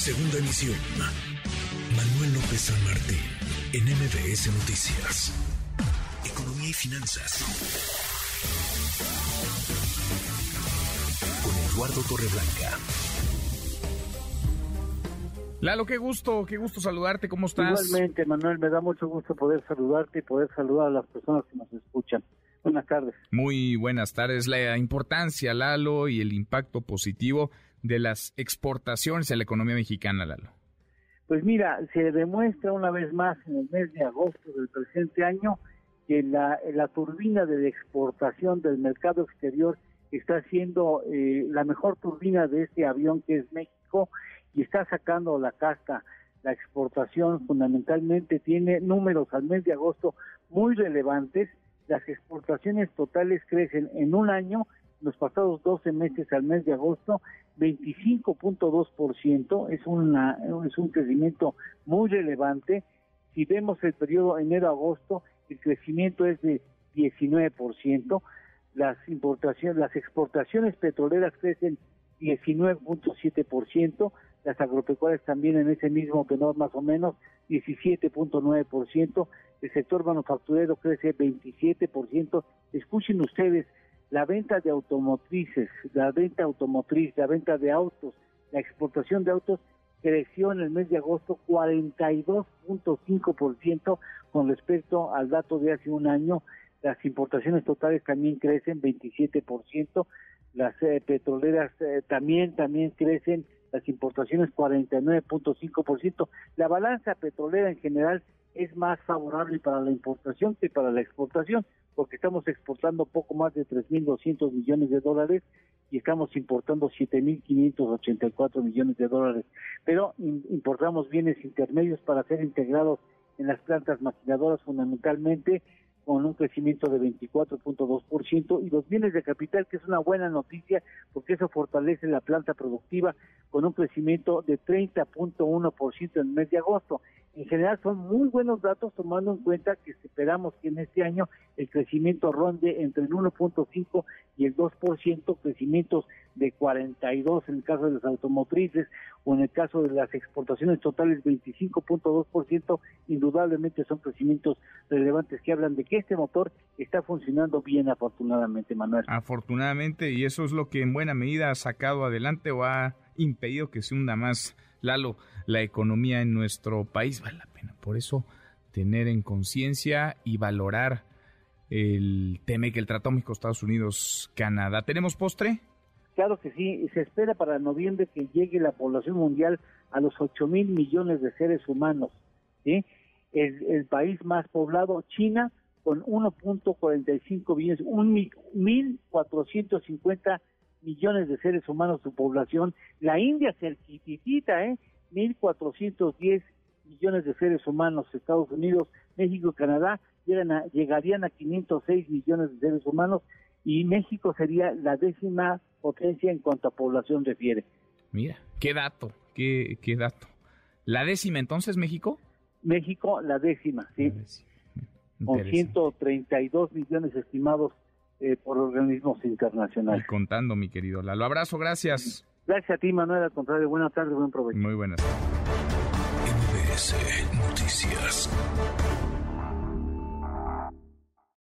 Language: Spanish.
Segunda emisión. Manuel López San Martín, en MBS Noticias. Economía y finanzas. Con Eduardo Torreblanca. Lalo, qué gusto, qué gusto saludarte, ¿cómo estás? Igualmente, Manuel, me da mucho gusto poder saludarte y poder saludar a las personas que nos escuchan. Buenas tardes. Muy buenas tardes. La importancia, Lalo, y el impacto positivo de las exportaciones en la economía mexicana, Lalo. Pues mira, se demuestra una vez más en el mes de agosto del presente año que la, la turbina de exportación del mercado exterior está siendo eh, la mejor turbina de este avión que es México y está sacando la casta. La exportación fundamentalmente tiene números al mes de agosto muy relevantes. Las exportaciones totales crecen en un año, los pasados 12 meses al mes de agosto, 25.2%, es, es un crecimiento muy relevante. Si vemos el periodo enero-agosto, el crecimiento es de 19%, las importaciones, las exportaciones petroleras crecen 19.7%, las agropecuarias también en ese mismo tenor más o menos 17.9%, el sector manufacturero crece 27%. Escuchen ustedes, la venta de automotrices, la venta automotriz, la venta de autos, la exportación de autos creció en el mes de agosto 42.5% con respecto al dato de hace un año. Las importaciones totales también crecen 27%, las eh, petroleras eh, también también crecen, las importaciones 49.5%. La balanza petrolera en general es más favorable para la importación que para la exportación, porque estamos exportando poco más de 3.200 millones de dólares y estamos importando 7.584 millones de dólares. Pero importamos bienes intermedios para ser integrados en las plantas maquinadoras fundamentalmente con un crecimiento de 24.2% y los bienes de capital, que es una buena noticia porque eso fortalece la planta productiva con un crecimiento de 30.1% en el mes de agosto. En general son muy buenos datos tomando en cuenta que esperamos que en este año el crecimiento ronde entre el 1.5 y el 2%, crecimientos de 42 en el caso de las automotrices o en el caso de las exportaciones totales 25.2%, indudablemente son crecimientos relevantes que hablan de que este motor está funcionando bien afortunadamente, Manuel. Afortunadamente, y eso es lo que en buena medida ha sacado adelante o ha impedido que se hunda más, Lalo, la economía en nuestro país. Vale la pena, por eso tener en conciencia y valorar el tema que el Tratado México-Estados Unidos-Canadá. ¿Tenemos postre? Claro que sí, se espera para noviembre que llegue la población mundial a los 8 mil millones de seres humanos. el país más poblado, China, con 1.45 billones, 1.450 millones de seres humanos su población. La India cerquitita, ¿eh? 1.410 millones de seres humanos. Estados Unidos, México y Canadá llegan a, llegarían a 506 millones de seres humanos y México sería la décima potencia en cuanto a población refiere. Mira, qué dato, qué, qué dato. ¿La décima entonces México? México, la décima, sí. Con 132 millones estimados eh, por organismos internacionales. Y contando, mi querido Lalo. Abrazo, gracias. Gracias a ti, Manuel. Al contrario, buenas tardes, buen provecho. Muy buenas. MBS Noticias.